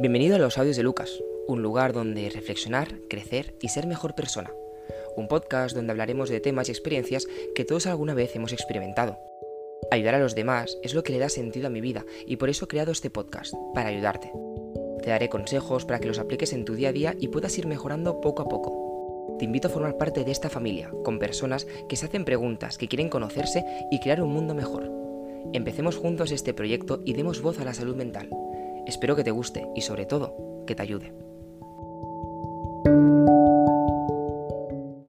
Bienvenido a los audios de Lucas, un lugar donde reflexionar, crecer y ser mejor persona. Un podcast donde hablaremos de temas y experiencias que todos alguna vez hemos experimentado. Ayudar a los demás es lo que le da sentido a mi vida y por eso he creado este podcast, para ayudarte. Te daré consejos para que los apliques en tu día a día y puedas ir mejorando poco a poco. Te invito a formar parte de esta familia, con personas que se hacen preguntas, que quieren conocerse y crear un mundo mejor. Empecemos juntos este proyecto y demos voz a la salud mental. Espero que te guste y sobre todo, que te ayude.